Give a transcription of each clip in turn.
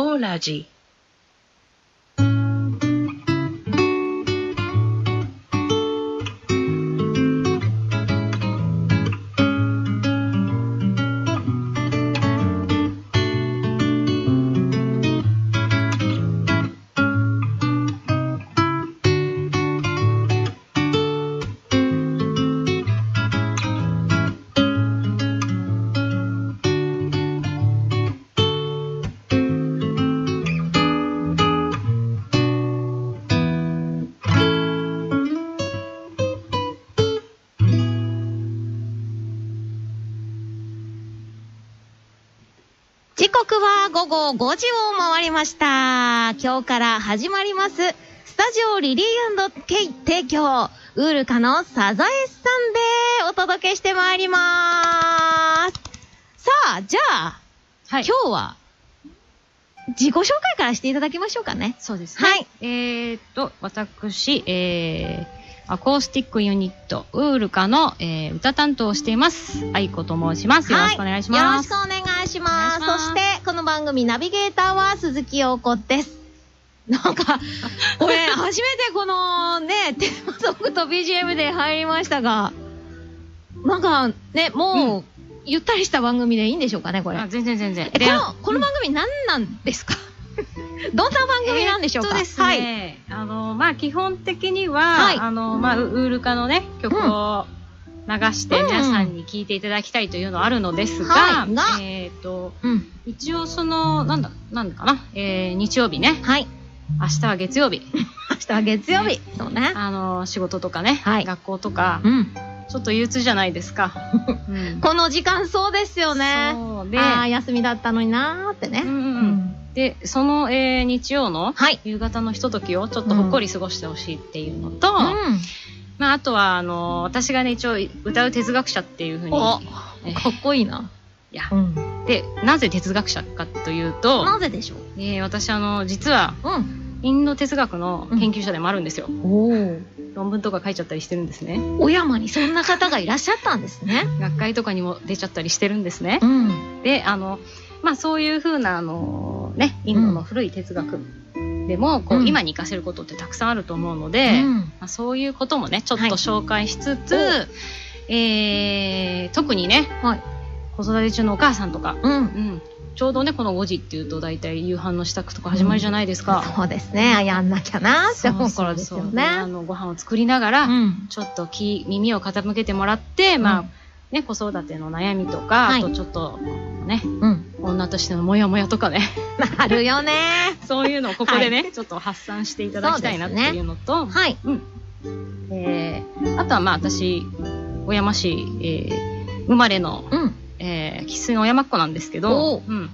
オ午後5時を回りました。今日から始まります、スタジオリリーケイ提供、ウールカのサザエさんでお届けしてまいります。さあ、じゃあ、はい。今日は、自己紹介からしていただきましょうかね。そうですね。はい。えーっと、私、えー、アコースティックユニット、ウールカの、えー、歌担当をしています。愛子と申します。よろしくお願いします。はい、よろしくお願いします。そして、この番組ナビゲーターは鈴木陽子です。なんか、これ、初めてこのね、テーマソングと BGM で入りましたが、なんかね、もう、ゆったりした番組でいいんでしょうかね、これ。あ全然全然。この、この番組何なんですか？どんな番組なんでしょうか、えーですね、あの、まあ、基本的には、はいあの、まあ、ウウールカのね、曲を流してうん皆さんに聴いていただきたいというのはあるのですが、はいがえーっと、うん。一応その、なんだ、なんだかな、えー、日曜日ね、はい。明日は月曜日、明日は月曜日。そうね。あの、仕事とかね、はい学校とか、うん。ちょっと憂鬱じゃないですか。うんこの時間そうですよね。そうで、ああ、休みだったのになーってね。うんうんうんうんで、その、えー日曜のはい。夕方のひとときをちょっとほっこり過ごしてほしいっていうのと、うん。まあ、あとは、あの、私がね、一応歌う哲学者っていうふうに、かっこいいな。いや、うん。で、なぜ哲学者かというと、なぜでしょう？えー私、あの、実は、うん。インド哲学の研究者でもあるんですよ。論文とか書いちゃったりしてるんですね。小山にそんな方がいらっしゃったんですね。学会とかにも出ちゃったりしてるんですね。うん。で、あの、まあそういうふうな、あの、ね、インドの古い哲学でも、こう、うん今に活かせることってたくさんあると思うので、うんまあ、そういうこともね、ちょっとはい紹介しつつ、おえー、特にね、はい子育て中のお母さんとか、うん。うん、ちょうどね、この5時っていうと大体夕飯の支度とか始まりじゃないですか。そうですね。あやんなきゃなって思う頃ですよそうそうそうあね。の、ご飯を作りながら、うん。ちょっと気、耳を傾けてもらって、まあ、ね、子育ての悩みとか、はいあとちょっと、ね、うん。女としてのモヤモヤとかね、なるよね。そういうのをここでね、ちょっと発散していただきたいなっていうのと、はい。えー、あとはまあ私、小山市、えー、生まれの、うん。えー、生粋の小山っ子なんですけおどう、うん。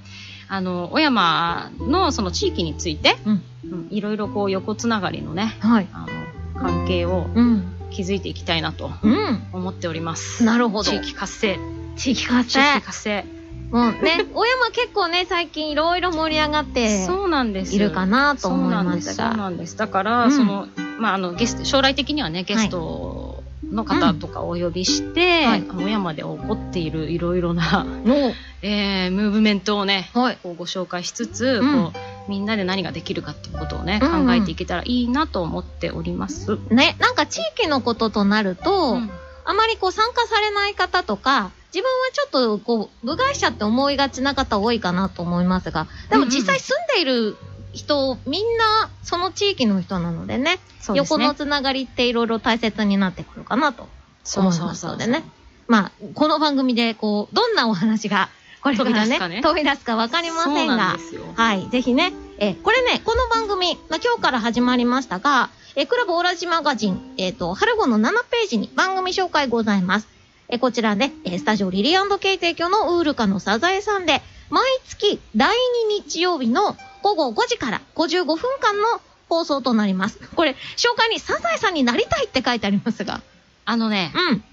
あの、小山のその地域について、うん。うん、いろいろこう横つながりのね、はい。あの、関係をうん。築いていきたいなとうん。思っております。なるほど地域活性。地域活地性域。活性。うん。ね、小山結構ね、最近いろいろ盛り上がってそうなんです。いるかなとそう思いなんです。そう。なんです。だから、うんその、まあ、あの、ゲスト、将来的にはね、ゲストの方とかをお呼びして、はいあの小山で起こっているいろいろな、の、えー、ムーブメントをね、はい。こうご紹介しつつ、うんこう、みんなで何ができるかっていうことをね、考えていけたらいいなと思っております。ね、なんか地域のこととなると、うんあまりこう参加されない方とか、自分はちょっとこう、部外者って思いがちな方多いかなと思いますが、でも実際住んでいる人、みんなその地域の人なのでね、ですね。横のつながりっていろいろ大切になってくるかなとそう思いそうそうますのでね。まあ、この番組でこう、どんなお話がこれからね、飛び出すかね飛び出すかわかりませんがん。はい、ぜひね、えーこれね、この番組、まあ、今日から始まりましたが、えークラブオラジマガジン、えっ、と、春号の7ページに番組紹介ございます。えーこちらね、えースタジオリリーケイ提供のウールカのサザエさんで、毎月第2日曜日の午後5時から55分間の放送となります。これ、紹介にサザエさんになりたいって書いてありますが。あのね、うん。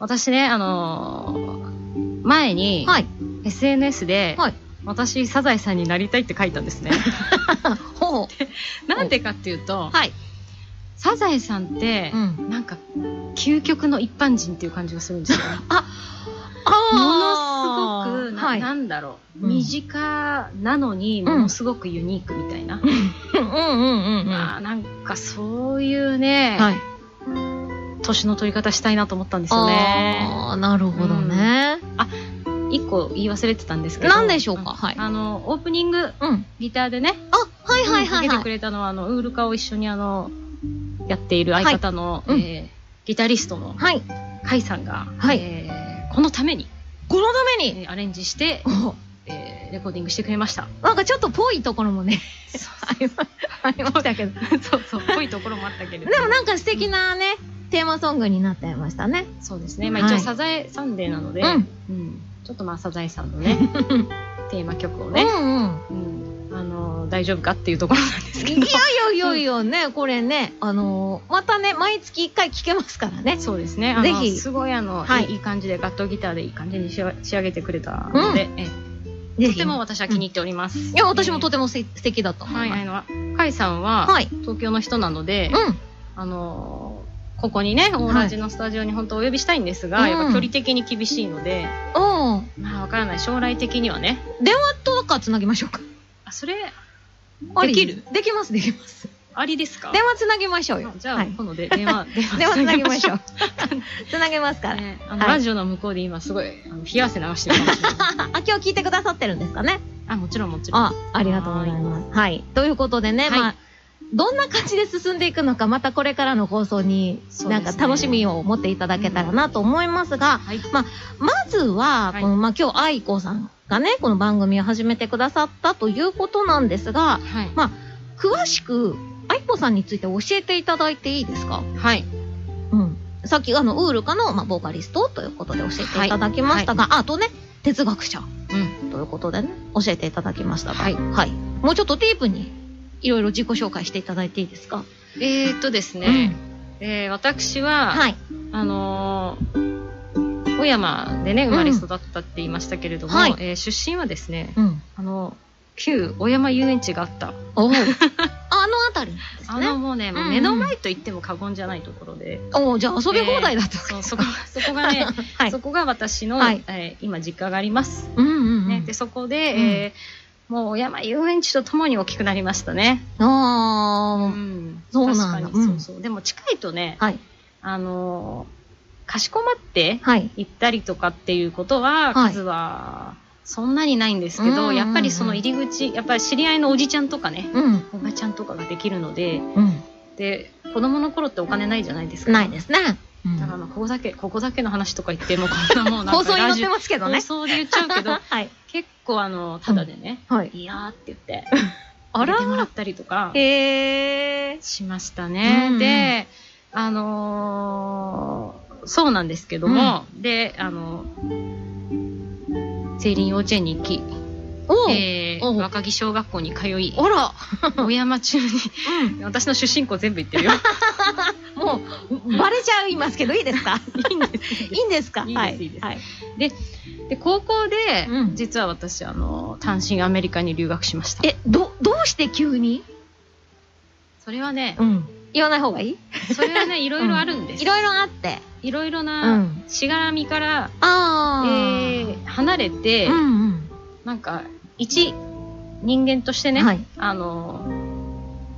私ね、あのー前に、はい。SNS で、はい私、サザエさんになりたいって書いたんですね。ほう。なんでかっていうと、はい。サザエさんって、うん。なんか、究極の一般人っていう感じがするんですよ。あものごくな,、はいなんだろううん身近なのにものすごくユニークみたいな、うんうんうんうん。あーなんかそういうね、はい。年の取り方したいなと思ったんですよね。ああ、なるほどね。一個言い忘れてたんですけど。何でしょうか？はいあの、オープニング、うん。ギターでね、あ、はいはいはいはいかけてく。れたのは、あの、ウールカを一緒にあの、やっている相方の、はいうんえーギタリストのはい。カイさんが、はいえーこのために、このために、えーアレンジして、おえーレコーディングしてくれました。なんかちょっとぽいところもね、ありまありましたけど。そうそう、ぽいところもあったけれど。でもなんか素敵なね、テーマソングになってましたね。そうですね。まあはい一応、サザエサンデーなので、うんうんちょっとまあ、サザエさんのね、テーマ曲をね、うんうん。うんあの、大丈夫かっていうところなんですけど。いやいやいやいやね、これね、あのーまたね、毎月1回聴けますからね。そうですね。ぜひすごいあの、はいい、い感じで、ガットギターでいい感じに仕上げてくれたので、え。とても私は気に入っております。いや、私もとててもせ素敵だと思はいい、ます。あの、カイさんは、はい。東京の人なので、うん。あのここにね、オーラジのスタジオに本当お呼びしたいんですが、うんやっぱ距離的に厳しいので、おーまあわからない。将来的にはね。電話とかつなぎましょうか。あ、それ、できる？できます、できます。ありですか？電話つなぎましょうよあ。じゃあ、はい。今度で電話、電話つなぎましょうう。つなげますから。ね、あの、はいラジオの向こうで今すごい、あの冷や汗流してるかもしれない。あ、今日聞いてくださってるんですかね。あ、もちろんもちろん。あ、ありがとうございます。はい。ということでね、はいまあ、どんな感じで進んでいくのか、またこれからの放送に、なんか楽しみを持っていただけたらなと思いますが、はい。まずは、はいこのまあ、今日、愛子さんがね、この番組を始めてくださったということなんですが、はい。詳しく、愛子さんについて教えていただいていいですか？はい。うん。さっき、あの、ウールカの、まあ、ボーカリストということで教えていただきましたが、ああとね、哲学者うん。ということでね、教えていただきましたが、はいはい。もうちょっとディープに、いろいろ自己紹介していただいていいですか？えー、っとですね、えー私は、はい。あのー小山でね、生まれ育ったって言いましたけれども、はいえー出身はですね、うん。あの、旧小山遊園地があった。おう あのあたりね。あのもうね、もううんうん目の前と言っても過言じゃないところで。おうじゃあ遊び放題だった。そう、そこ、そこがね、はいそ。こが私の、はいえー今実家があります。うんうんうん。ね、で、そこで、えーもう小山遊園地とともに大きくなりましたね。あうあ、ん。そうなんだ確かに、うんそうそう。でも近いとね、はい。あのーかしこまってはい。行ったりとかっていうことは、はい数はそんなにないんですけど、うんうんうんやっぱりその入り口、やっぱり知り合いのおじちゃんとかね、うん。おばちゃんとかができるので、うん。で、子供の頃ってお金ないじゃないですか。ないですね。うんだからまあここだけ、ここだけの話とか言っても、こんなもうなんか 放送に載ってますけどね放。送で言っちゃうけど、はい。結構あの、ただでね、はい。いやーって言って、あら入れてもらったりとか。しましたね。うんで、あのーそうなんですけども、で、あの、セイリン幼稚園に行き、えー若木小学校に通い、あら。小山中に、うん。私の出身校全部行ってるよ。もう、バレちゃいますけど、いいですか？いいんです。いいんですか？いいですはいいいですはい。で、高校で、うん実は私、あの、単身アメリカに留学しました。え、ど、どうして急に？それはね、うん。言わない方がいい？それはね、いろいろあるんです。いろいろあって。いろいろう。なんしがらみから、ああ。えー離れて、うんうん。なんか、一人間としてね、はいあの。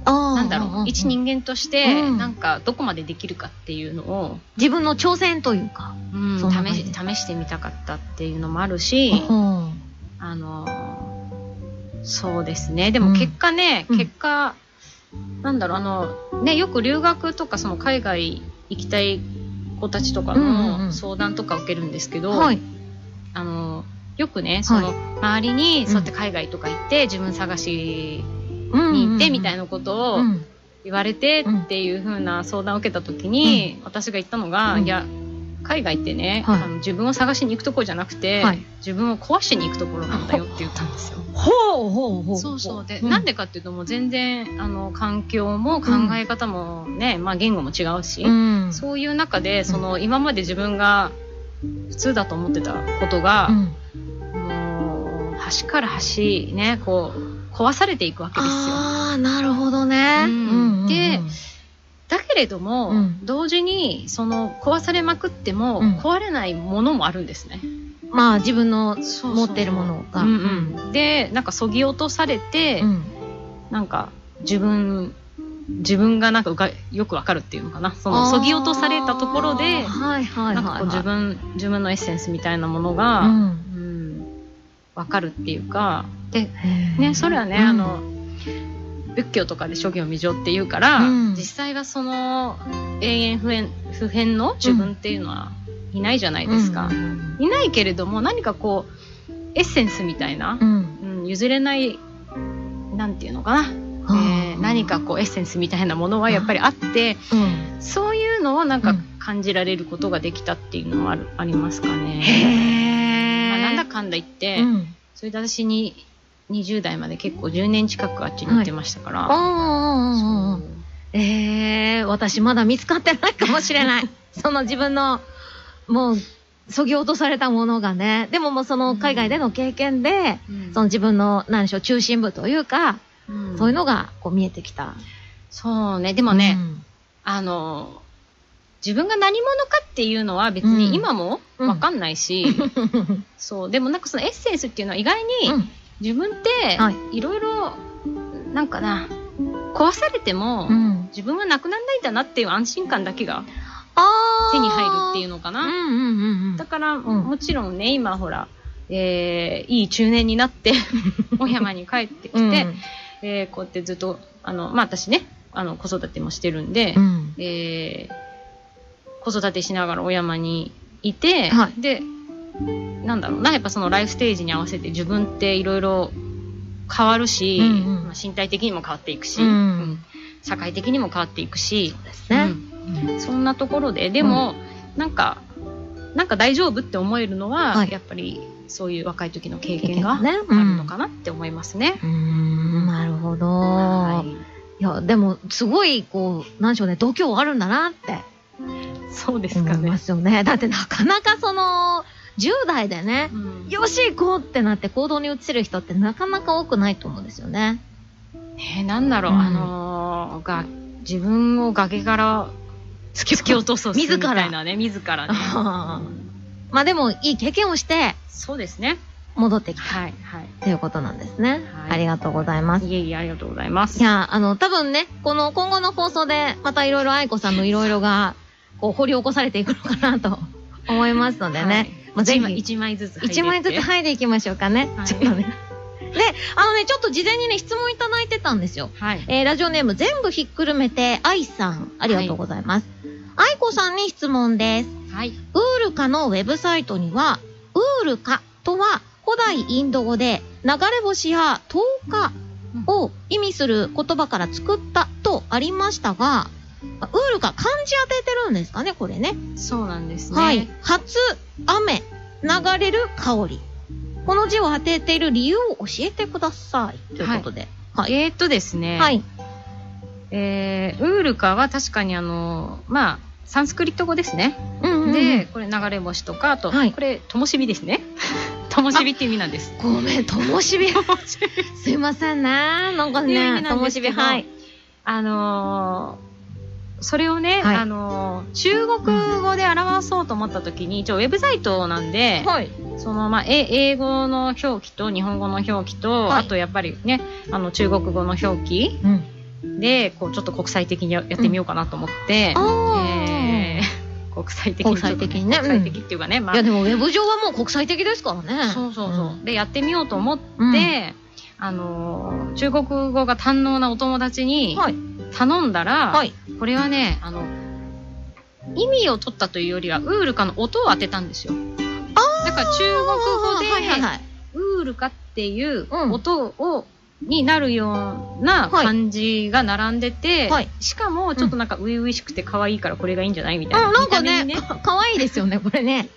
なんだろう、一人間として、うんなんか、どこまでできるかっていうのを、自分の挑戦というか。うん試し試してみたかったっていうのもあるし、うん。あのーそうですね。でもうん結果ね、うん結果、なんだろう、あの、ね、よく留学とか、その海外行きたい子たちとかうんうんうんの相談とか受けるんですけど、はい。あの、よくね、その、はい。周りに、そうやって海外とか行って、自分探しうんに行って、みたいななことをうん。言われてっていう風な相談を受けた時に、私が言ったのが、うん。いや、海外ってね、はい。あの自分を探しに行くところじゃなくて、はい。自分を壊しに行くところなんだよって言ったんですよ。ほうほうほう。そうそう。で、ん。なんでかっていうともう全然、あの、環境も考え方もね、まあ言語も違うし、うん。そういう中で、その、今まで自分が普通だと思ってたことが、端から端、ね、こう、壊されていくわけですよ。ああ、なるほどね。うんうんでだけれども、うん。同時に、その、壊されまくっても、うん。壊れないものもあるんですね。まあ自分のそうそう。持ってるものが。うんうん、でなんかそぎ落とされて、うん。なんか自分自分がなんかよくわかるっていうのかな。そのそぎ落とされたところではいは自分自分のエッセンスみたいなものが、ううんんわかるっていうかでねそれはね、うん。あの仏教とかで諸行未常っていうから、うん。実際はその永遠不変不変の自分っていうのはいないじゃないですか、うん。いないけれども何かこうエッセンスみたいなう、ん。うん、譲れないなんていうのかな、あえー何かこうエッセンスみたいなものはやっぱりあってうんそういうのをなんかうん感じられることができたっていうのはあるありますかね。へまあ、え。なんだかんだ言って、うん。それで私に20代まで結構10年近くあっちに行ってましたから。ああそうええ私まだ見つかってないかもしれない。その自分の、もう、そぎ落とされたものがね。でももうその海外での経験で、うんその自分の、何でしょう、中心部というか、うんそういうのがこう見えてきた。そうね。でもね、あの、自分が何者かっていうのは別に今もわかんないし、うん。そう。でもなんかそのエッセンスっていうのは意外にうん自分ってはいいろいろ、なんかな、壊されてもうん。自分はなくならないんだなっていう安心感だけが。手に入るっていうのかな。うんうんうんうん。だから、んもちろんね、今ほら、えーいい中年になって、お山に帰ってきて、うんえーこうやってずっと、あの、まあ、私ね、あの、子育てもしてるんで、うん。えー子育てしながらお山にいて、はい。で、なんだろうな、やっぱそのライフステージに合わせて自分っていろいろ変わるし、うんうん。まあ、身体的にも変わっていくし、うん。うん。社会的にも変わっていくし、ですね。うん。そんなところで、でも、なんか、なんか大丈夫って思えるのは、はいやっぱりそういう若い時の経験があるのかなって思いますね。うーん、なるほど。はいいや、でも、すごい、こう、なんでしょうね、度胸あるんだなってそうですかねま。すよね。だってなかなかその、10代でねう、んよし行こうってなって行動に移せる人ってなかなか多くないと思うんですよね。えーなんだろう、うんあのーが、自分を崖から突き落とそうみ自らたいなね、自らね。あ まあでも、いい経験をして、そうですね。戻ってきたはい、はい。ということなんですね。はいありがとうございます。いえいえ、ありがとうございます。いや、あの、多分ね、この今後の放送で、またいろいろ愛子さんの いろいろが、こう、掘り起こされていくのかなと思いますのでね。はいまあ、ぜ一枚ひ、一枚ずつ。一枚ずつ剥いでいきましょうかね。はいちょっとね。で、あのね、ちょっと事前にね、質問いただいてたんですよ。はい。えー、ラジオネーム全部ひっくるめて、愛さん、ありがとうございます。愛子さんに質問です。はい。ウールカのウェブサイトには、ウールカとは古代インド語で流れ星や10日を意味する言葉から作ったとありましたが、ウールカ漢字当ててるんですかね、これね。そうなんですね。はい。初雨、流れる香り。この字を当てている理由を教えてください。ということで。はい。えーっとですね。はい。えー、ウールカは確かにあの、まあ、サンスクリット語ですね。うんうんうんで、、これ流れ星とか、あと、はいこれ、灯火ですね。灯火って意味なんです。ごめん、ともしび。すいませんね。なんかね、味なともんですけどしび、はい。あのーそれをね、はいあのー中国語で表そうと思った時に、一応ウェブサイトなんで、はい。その、まあ、え英語の表記と日本語の表記と、はいあとやっぱりね、あの、中国語の表記うん。で、こう、ちょっと国際的にややってみようかなと思って、あーえー国際的に国際的にね国際的っていうかね、まあいや、でもウェブ上はもう国際的ですからね。そうそうそう。んで、やってみようと思って、うんあのー中国語が堪能なお友達にはい。頼んだら、はい。これはね、あの、意味を取ったというよりは、ウールカの音を当てたんですよ。だから中国語で、はいはいはい。ウールカっていううん音を、になるようなはい漢字が並んでて、はいしかもちょっとなんか初々しくて可愛いからこれがいいんじゃないみたいな。あ、なんかねねかかわいいですよね、これね。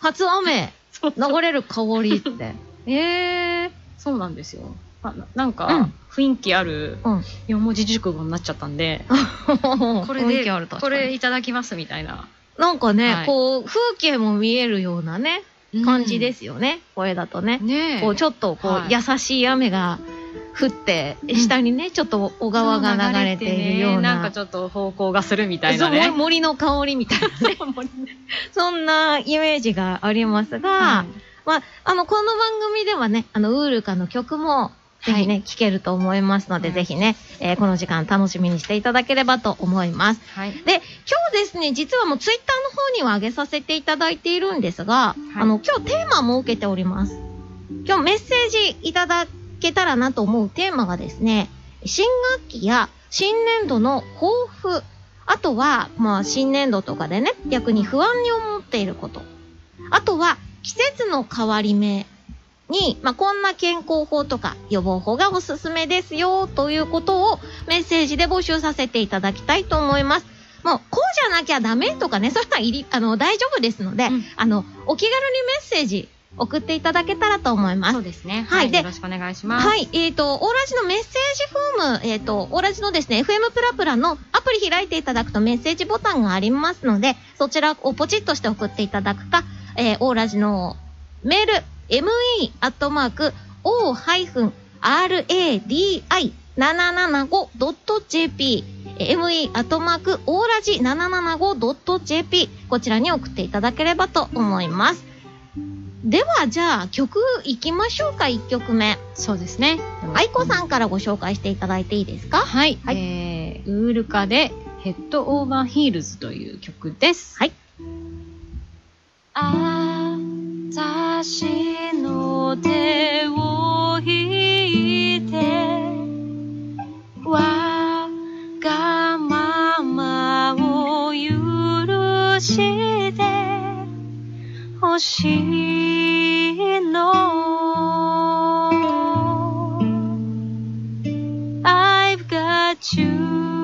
初雨、流れる香りって。えー。そうなんですよ。あななんかうん、雰囲気あるうん。四文字熟語になっちゃったんで、こ これで、これいただきますみたいななんかね、はいこう、風景も見えるようなね、感じですよね。これだとね。ねえ。こう、ちょっとこう、はい優しい雨が降って、下にね、ちょっと小川が流れているような。なんかちょっと方向がするみたいなね。森の香りみたいなね。そんなイメージがありますが、はまあ、あの、この番組ではね、あの、ウールカの曲も、ぜひね、聴けると思いますので、はいぜひね、えーこの時間楽しみにしていただければと思います。い。はい。で、今日ですね、実はもうツイッターの方には上げさせていただいているんですが、あの、今日テーマ設けております。今日メッセージいただけたらなと思うテーマがですね、新学期や新年度の抱負、あとは、まあ、新年度とかでね、逆に不安に思っていること。あとは、季節の変わり目に、まあ、こんな健康法とか予防法がおすすめですよ、ということをメッセージで募集させていただきたいと思います。もう、こうじゃなきゃダメとかね、そういうのはいり、あの、大丈夫ですので、うんあの、お気軽にメッセージ送っていただけたらと思いますそ。うですね。はいでよろしくお願いします。はい。えっ、と、オーラジのメッセージフォーム、えっ、と、オーラジのですね、FM プラプラのアプリ開いていただくとメッセージボタンがありますので、そちらをポチッとして送っていただくか、えーオーラジのメール、me アットマーク o-radi775.jp me アットマークオーラジ 775.jp こちらに送っていただければと思います。では、じゃあ、曲いきましょうか、1曲目。そうですね。愛子さんからご紹介していただいていいですか？はい。はいえー、ウールカでヘッドオーバーヒールズという曲です。はい。あたしの手を引いてわがままを許してほしいの。I've got you.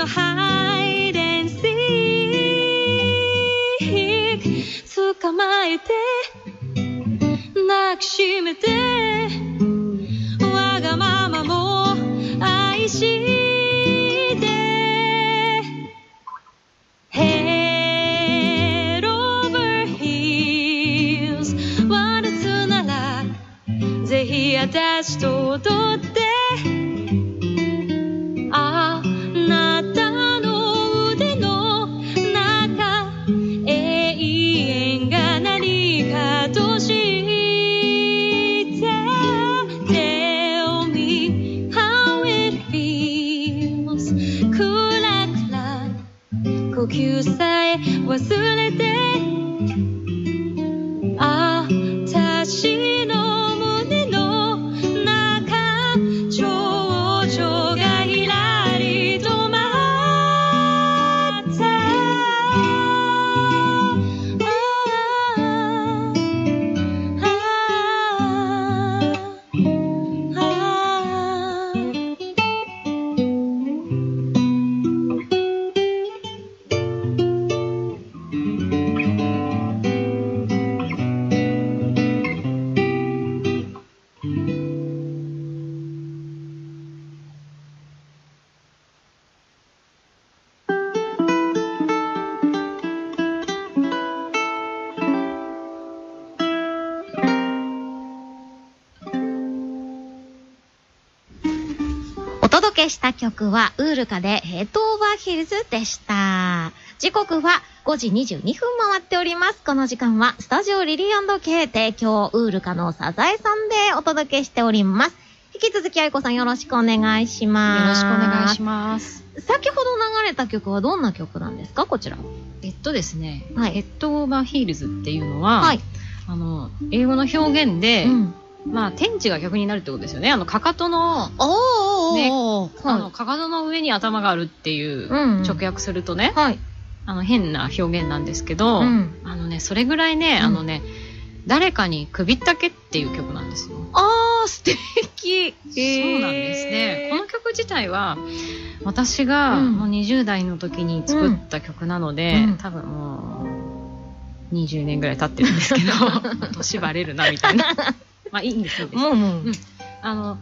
のハイデンシーク捕まえて抱きしめてわがままも愛して。Head over heels ワルツならぜひ私と踊って。した曲は、ウールカでヘッドオーバーヒルズでした。時刻は5時22分回っております。この時間は、スタジオリリー &K 提供、ウールカのサザエさんでお届けしております。引き続き、あいこさんよろしくお願いします。よろしくお願いします。先ほど流れた曲はどんな曲なんですか？こちら。えっとですね、はいヘッドオーバーヒールズっていうのは、はい。あの、英語の表現で、うん。まあ、天地が逆になるってことですよね。あの、かかとの、ねあの、かかとの上に頭があるっていう、うん直訳するとね、はい。あの、変な表現なんですけど、うんあのね、それぐらいね、うんあのね、誰かに首ったけっていう曲なんですよ。あー、素敵。そうなんですね。この曲自体は、私がうんもう20代の時に作った曲なので、うん多分もう、20年ぐらい経ってるんですけど、年バレるな、みたいな。まあいいんですよ。いいんうんあの、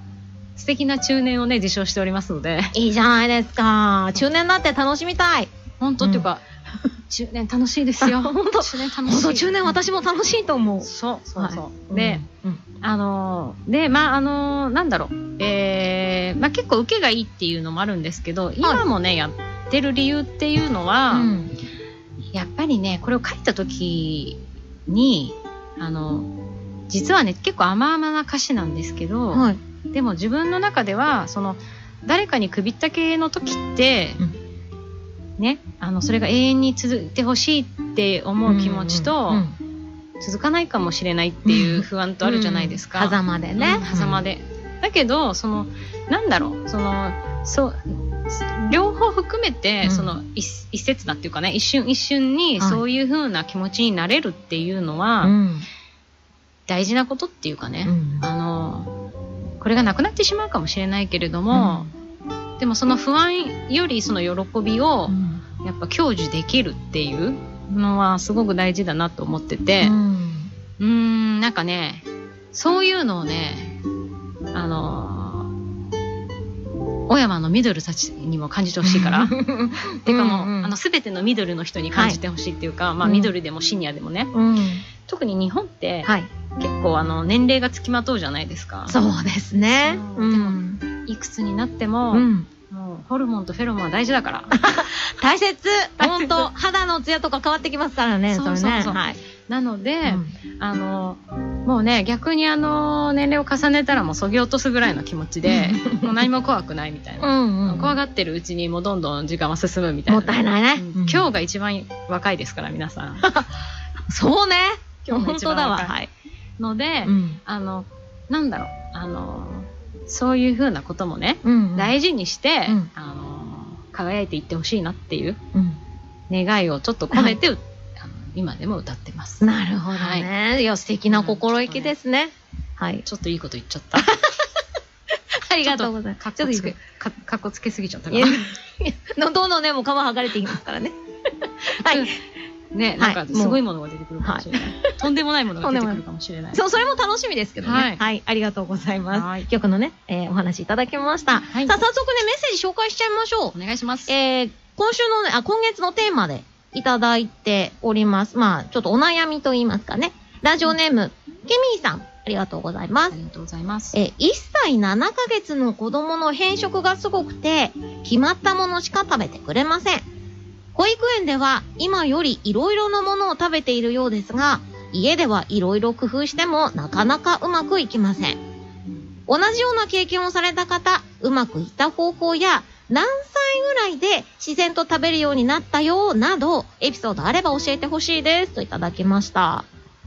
素敵な中年をね、受賞しておりますので、いいじゃないですか。中年だって楽しみたい。本当っていうか、中年楽しいですよ。あ 本当中年楽しい。中年私も楽しいと思う。そうそうそう。はいで、、うんあのーで、まあ、あのーなんだろう、えー、まあ、結構受けがいいっていうのもあるんですけど、今もね、やってる理由っていうのは、うんやっぱりね、これを書いた時に、あの、実はね、結構甘々な歌詞なんですけど、はい。でも自分の中では、その、誰かに首ったけの時って、ね、あの、それが永遠に続いてほしいって思う気持ちと、うんうん続かないかもしれないっていう不安とあるじゃないですか。うん狭間でね。うん狭間で。だけど、その、なんだろう、その、そう、両方含めて、うんその一一節だっていうかね、一瞬一瞬にはいそういう風な気持ちになれるっていうのは、うん。大事なことっていうかね、うんあの、これがなくなってしまうかもしれないけれども、でもその不安よりその喜びをう、んやっぱ享受できるっていうのはすごく大事だなと思ってて、うんうーん、なんかね、そういうのをね、あのー小山のミドルたちにも感じてほしいから。っていうかもう、うんうんあの、すべてのミドルの人に感じてほしいっていうか、まあ、うんミドルでもシニアでもね。うん。特に日本って、はい。結構あの、年齢がつきまとうじゃないですか。そうですね。そううん。いくつになっても、うん。もう、ホルモンとフェロモンは大事だから。大切本当肌のツヤとか変わってきますからね、そうそうそうはい。なので、うんあの、もうね、逆にあの、年齢を重ねたらもうそぎ落とすぐらいの気持ちで、もう何も怖くないみたいな。うんうん。怖がってるうちにもうどんどん時間は進むみたいな。もったいないね。うん今日が一番若いですから、皆さん。そうね。今日が本当だわ。一番若いはい。ので、うん。あの、なんだろう、あの、そういうふうなこともね、うん。大事にして、うんあの、輝いていってほしいなっていううん。願いをちょっと込めて、あの今でも歌ってます。なるほどね。いや、素敵な心意気ですね。はい。ちょっといいこと言っちゃった。ありがとうございます。かっこつけ、かかっこつけすぎちゃったかな。のどんどんね、もう皮剥がれていきますからね。はい。ね、なんかすごいものが出てくるかもしれない。とんでもないものが出てくるかもしれない。そう、それも楽しみですけどね。は。はいいありがとうございます。はい曲のね、えーお話いただきました。はいさあ、早速ね、メッセージ紹介しちゃいましょうお。願いします。えー、今週のね、あ、今月のテーマでいただいております。まあ、ちょっとお悩みと言いますかね。ラジオネーム、ケミーさん、ありがとうございます。ありがとうございます。えー、1歳7ヶ月の子供の偏食がすごくて、決まったものしか食べてくれません。保育園では今より色々なものを食べているようですが、家では色々工夫してもなかなかうまくいきません。同じような経験をされた方、うまくいった方法や、何歳ぐらいで自然と食べるようになったよ、など、エピソードあれば教えてほしいです。といただきました。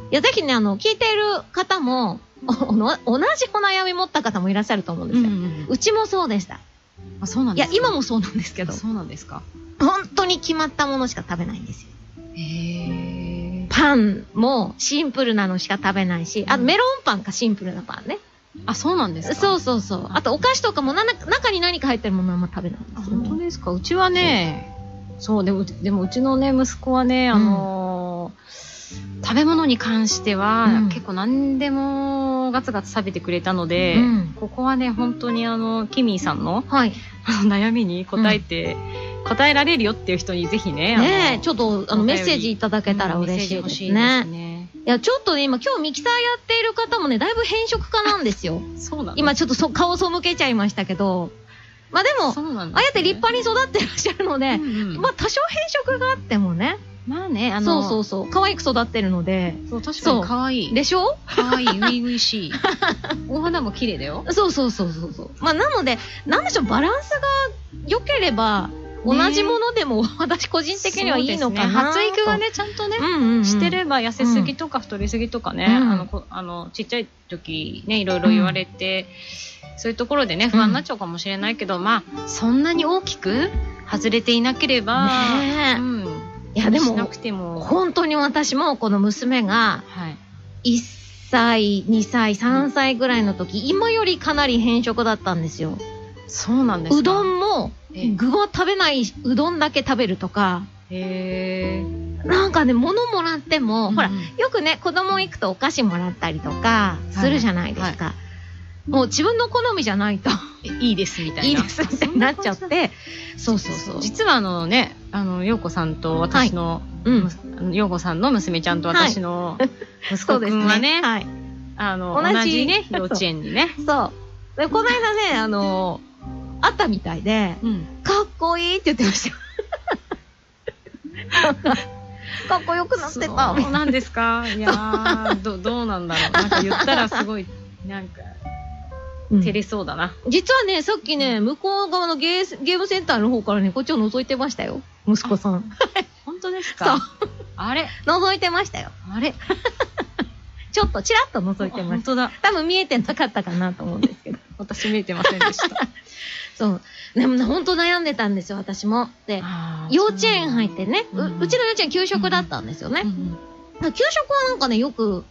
いや、ぜひね、あの、聞いている方も、同じお悩み持った方もいらっしゃると思うんですよ。うちもそうでした。あ、そうなんいや、ですか？今もそうなんですけど、そうなんですか？本当に決まったものしか食べないんですよ。へー。パンもシンプルなのしか食べないし、あうんメロンパンかシンプルなパンね。あ、そうなんですか？そうそうそう。あとお菓子とかもなな中に何か入ってるものはあんま食べないんあですよ、本当ね。ですか。うちはね、そう、でも、でもうちのね、息子はね、あのー食べ物に関しては、うん結構何でもガツガツ食べてくれたので、うんここはね、本当にあの、キミーさんのはい。悩みに答えて、答えられるよっていう人にぜひね、ねえ、ちょっとあのメッセージいただけたらうん嬉しいですね。いや、ちょっとね、今今日ミキサーやっている方もね、だいぶ変色家なんですよ。そうなん今ちょっとそ顔背けちゃいましたけど、まあでも、ね。ああやって立派に育ってらっしゃるので、うんうん。まあ多少変色があってもね、まあね、あその、うそうそう、可愛く育ってるので、そう確かに可愛い。でしょ？可愛い、初々しい。お肌も綺麗だよ。そうそうそうそうそう。まあなので、なんでしょう、バランスが良ければ、同じものでも 私個人的にはいいのかなと。発育がね、ちゃんとね、うんうんうん、してれば痩せすぎとか太りすぎとかね、うん。あのこあのちっちゃい時ねいろいろ言われて、そういうところでね不安になっちゃうかもしれないけど、まあそんなに大きく外れていなければ、ねえ。うん、いやでしなも、くても、本当に私もこの娘がはい、1歳、2歳、3歳ぐらいの時、今よりかなり変色だったんですよ。そうなんですか。うどんも、え具は食べないうどんだけ食べるとか、へえ、なんかね、物もらっても、ほらうん、よくね、子供行くとお菓子もらったりとか、するじゃないですか。もう自分の好みじゃないと、え いいですみたいな。いいですみたいになっちゃって、そうそうそう。実はあのね、あの、陽子さんと私の、うん。あの陽子さんの娘ちゃんと私の息子くんはね、はい。あの、同じね、幼稚園にね、そう。で、この間ね、あの、会ったみたいで、うん。かっこいいって言ってましたかかっこよくなってた。そうなんですか？いやー、ど、どうなんだろう。なんか言ったらすごい、なんか、うん照れそうだな。実はね、さっきね、向こう側のゲーゲームセンターの方からね、こっちを覗いてましたよ。息子さん。本当ですか？あれ？覗いてましたよ。あれ？ちょっとチラッと覗いてました。本当だ。多分見えてなかったかなと思うんですけど。私見えてませんでした。そう。でもね、ほんと悩んでたんですよ、私も。で、幼稚園入ってね、ううんうちの幼稚園給食だったんですよね。うんうん給食はなんかね、よく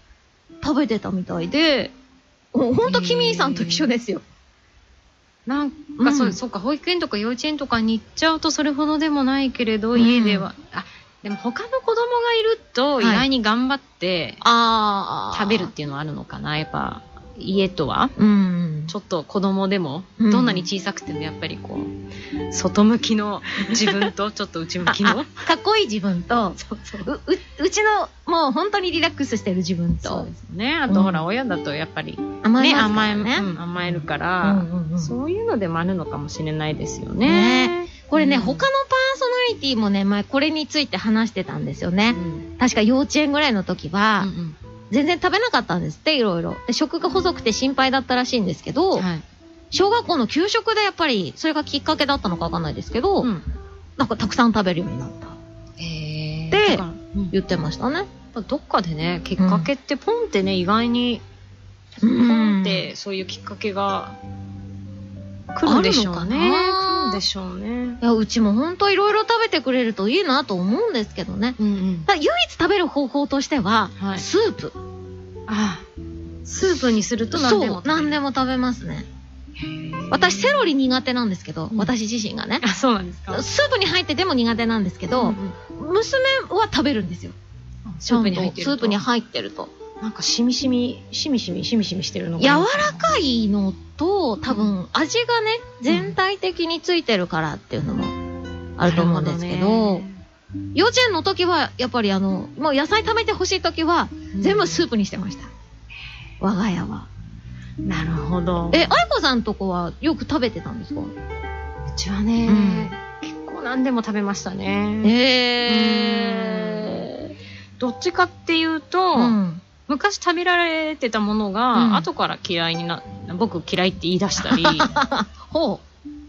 食べてたみたいで、ほんとキミーさんと一緒ですよ。なんうんかそう、そうか、保育園とか幼稚園とかに行っちゃうとそれほどでもないけれど、うん。家では、あ、でも他の子供がいるとはい。意外に頑張ってあ食べるっていうのはあるのかな、やっぱ。家とはうん。ちょっと子供でも、うんどんなに小さくてもやっぱりこう、外向きの自分と ちょっと内向きの。あかっこいい自分と、そうちの、もう本当にリラックスしてる自分とそうで、すね。あとほら、親だとやっぱり、ね、甘えますか甘え、らね。うん甘えるから、そういうのでもあるのかもしれないですよねね。これね、うん他のパーソナリティもね、前これについて話してたんですよね。うん確か幼稚園ぐらいの時は、うんうん全然食べなかったんですって、いろいろ。で食が細くて心配だったらしいんですけど、はい。小学校の給食でやっぱり、それがきっかけだったのかわかんないですけど、うんなんかたくさん食べるようになった。えーでだからうん言ってましたね。どっかでね、きっかけってポンってね、意外に、ポうんンってそういうきっかけが来るんでしょうね。来るんでしょうね。いや、うちもほんといろいろ食べてくれるといいなと思うんですけどね。うんうん。唯一食べる方法としては、はいスープ。ああ、スープにすると何でもそう、何でも食べますね。も私、セロリ苦手なんですけど、うん私自身がね。あ、そうなんですか？スープに入ってても苦手なんですけど、うんうん娘は食べるんですよ。スープに入ってるとスープに入ってると。なんかしみしみ、しみしみ、しみしみしてるの柔らかいのと、多分味がね、全体的についてるからっていうのもあると思うんですけど、幼稚園の時は、やっぱりあの、もう野菜食べてほしい時は、全部スープにしてました。我が家は。なるほど。え、愛子さんとこはよく食べてたんですか？うちはね、うん結構何でも食べましたね。えどっちかっていうと、ー。うん。昔食べられてたものが、うん後から嫌いにな、僕嫌いって言い出したり、ほ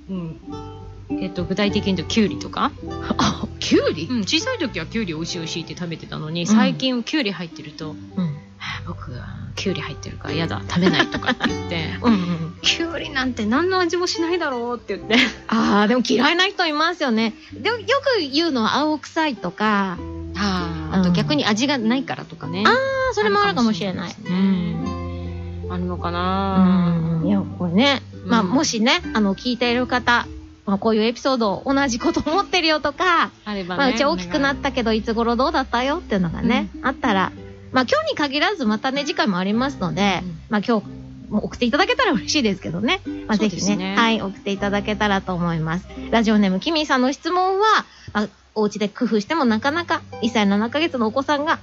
う。うん。えっと、具体的に言うと、キュウリとか？あ、きゅうりうん、小さい時はキュウリ美味しい美味しいって食べてたのに、最近キュウリ入ってると、うん。はあ僕はキュウリ入ってるから嫌だ、食べないとかって言って、うんうん。キュウリなんて何の味もしないだろうって言って。ああ、でも嫌いな人いますよね。でもよく言うのは青臭いとか、あああと逆に味がないからとかね。ああ、それもあるかもしれない。あるかもしれないですねあるのかなうん。いや、これね、まあ、うんもしね、あの、聞いている方、まあ、こういうエピソード、同じこと思ってるよとか、あればね。まあ、うち大きくなったけど、いつ頃どうだったよっていうのがね、あったら、まあ、今日に限らず、またね、次回もありますので、うんまあ、今日、も送っていただけたら嬉しいですけどね。まあ、ぜひねねはい、送っていただけたらと思います。ラジオネーム、キミーさんの質問は、まあ、お家で工夫してもなかなか1歳7ヶ月のお子さんが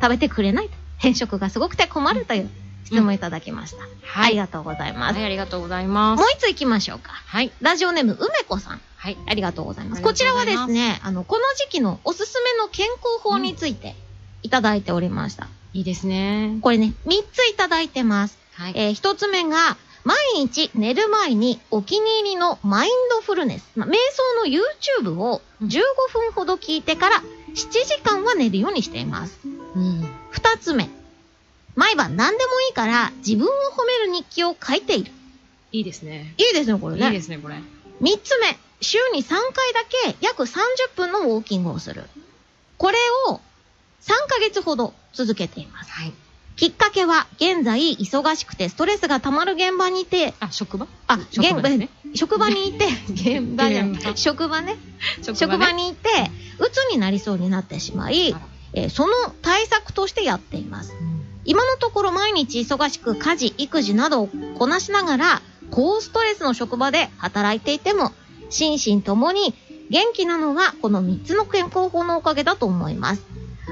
食べてくれないと。変色がすごくて困るという質問いただきました。あはい。りがとうございます。はい、ありがとうございますもう。一つ行きましょうか。はい。ラジオネーム、梅子さん。はい。ありがとうございます。ことちらはですね、あの、この時期のおすすめの健康法についていただいておりました。いいですね。これね、3ついただいてます。はい。えー、1つ目が、毎日寝る前にお気に入りのマインドフルネス、まあ、瞑想の YouTube をうん15分ほど聞いてから7時間は寝るようにしています。うん。2つ目、毎晩何でもいいから自分を褒める日記を書いている。いいですね。いいですね、これね。いいですね、これ。3つ目、週に3回だけ約30分のウォーキングをする。これを3ヶ月ほど続けています。はい。きっかけは、現在忙しくてストレスが溜まる現場にて、あ、職場？あ、職場ね。現職場にいて、現場じゃな職場ね。職職場ね。にいて、鬱になりそうになってしまいえーその対策としてやっています。今のところ毎日忙しく家事、育児などをこなしながら、高ストレスの職場で働いていても、心身ともに元気なのはこの3つの健康法のおかげだと思います。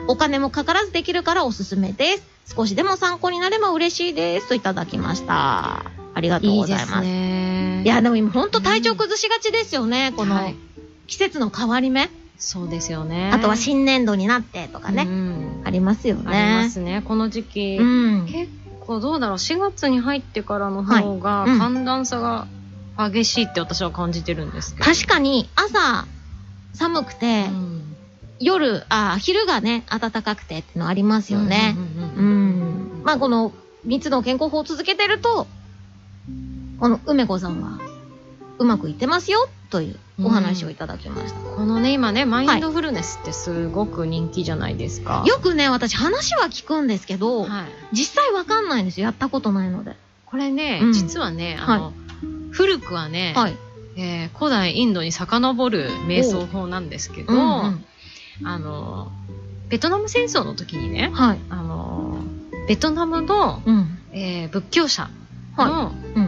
お金もかからずできるからおすすめです。少しでも参考になれば嬉しいです。といただきました。ありがとうございます。いね。や、でも今ほんと体調崩しがちですよね。このはい季節の変わり目。そうですよね。あとは新年度になってとかね。うんありますよね。ありますね。この時期。うん。結構どうだろう、4月に入ってからの方が寒暖差が激しいって私は感じてるんですけど。確かに朝寒くて、うん夜、あ、昼がね、暖かくてってのありますよねう。ん。まあ、この3つの健康法を続けてると、この梅子さんはうまくいってますよというお話をいただきました。このね、今ね、マインドフルネスってすごく人気じゃないですか。よくね、私話は聞くんですけど、はい。実際わかんないんですよ。やったことないので。これね、うん実はね、あの、古くはね、はい。えー古代インドに遡る瞑想法なんですけど、うんうんあの、ベトナム戦争の時にね、はい。あの、ベトナムのうん。えー仏教者のうん。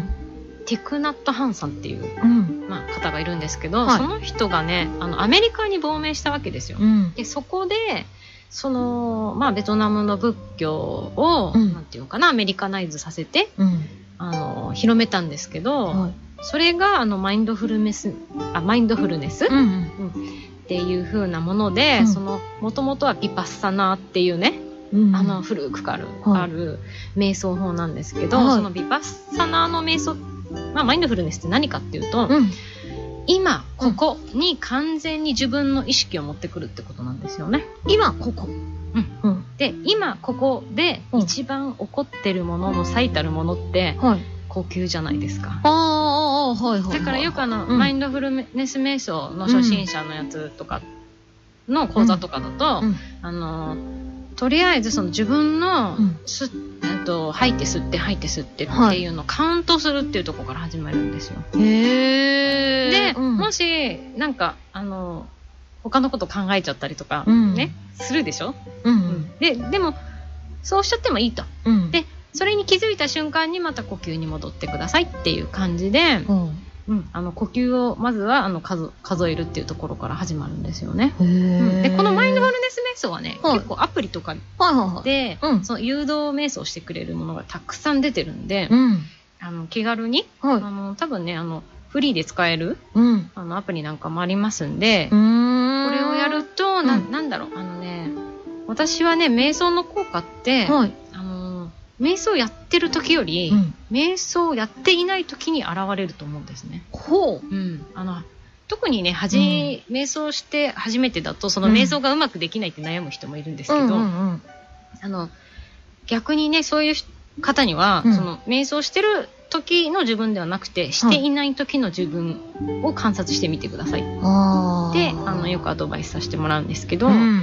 ティクナット・ハンさんっていう、うん。まあ、方がいるんですけど、はいその人がねあのアメリカに亡命したわけですよ。うん。でそこでその、まあ、ベトナムの仏教を、うんなんていうのかなアメリカナイズさせてうん。あの広めたんですけど、はい。それがあのマインドフルネスあマインドフルネス、うんうん。っていう風なもので、もともとはビパッサナーっていうね、うん。あの、古くからある,、瞑想法なんですけど、はいそのビパッサナーの瞑想、まあ、マインドフルネスって何かっていうと、うん。今ここに完全に自分の意識を持ってくるってことなんですよね。今、ここ。うん。うん。で今ここでうん一番起こってるものの最たるものってはい。呼吸じゃないですか。ああ、ああ、はいはい。だからよくあの、うんマインドフルネス瞑想の初心者のやつとかの講座とかだと、うんあのとりあえずその自分のうん吸っ、えっと吐いて吸って吐いて吸ってっていうのをカウントするっていうところから始まるんですよ。へえ。で、うんもしなんかあの他のこと考えちゃったりとか、うんねするでしょ、うん。ででもそうしちゃってもいいと。うん。でそれに気づいた瞬間にまた呼吸に戻ってくださいっていう感じで、うん。うん、あの呼吸をまずはあの数数えるっていうところから始まるんですよね。へうんえ。でこのマインドフルネス瞑想はね、はい結構アプリとかはいはいその誘導瞑想してくれるものがたくさん出てるんで、うん。あの気軽に、はい。あの多分ねあのフリーで使えるうん。あのアプリなんかもありますんで。これをやると、んななんだろうあのね私はね瞑想の効果って、瞑想やってる時より、うん。瞑想やっていない時に現れると思うんですね。ほう。うん、あの特にね、はじ、瞑想して初めてだと、そのうん瞑想がうまくできないって悩む人もいるんですけど、うんうんあの、逆にね、そういう方には、うんその瞑想してる時の自分ではなくて、していない時の自分を観察してみてください。で、あの、よくアドバイスさせてもらうんですけど、うん。